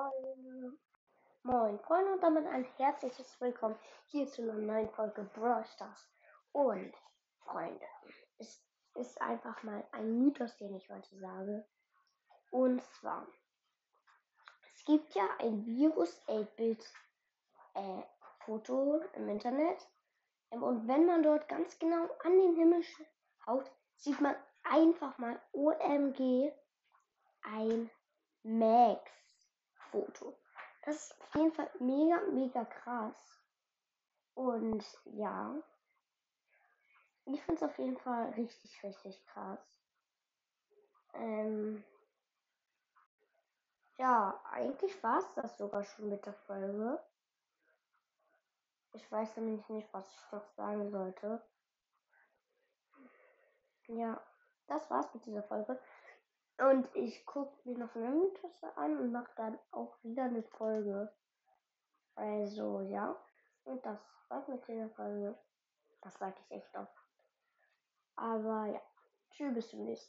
Freunde. Moin Freunde und damit ein herzliches Willkommen hier zu einer neuen Folge Brawl Stars. Und Freunde, es ist einfach mal ein Mythos, den ich heute sage. Und zwar, es gibt ja ein Virus 8-Bit äh, Foto im Internet. Ähm, und wenn man dort ganz genau an den Himmel haut, sieht man einfach mal OMG ein Max-Foto. Das ist auf jeden Fall mega, mega krass. Und ja, ich finde es auf jeden Fall richtig, richtig krass. Ähm, ja, eigentlich war es das sogar schon mit der Folge. Ich weiß nämlich nicht, was ich noch sagen sollte. Ja, das war's mit dieser Folge. Und ich gucke mir noch eine Mythos an und mache dann auch wieder eine Folge. Also, ja. Und das war's mit dieser Folge. Das sage ich echt oft. Aber ja. Tschüss, bis zum nächsten Mal.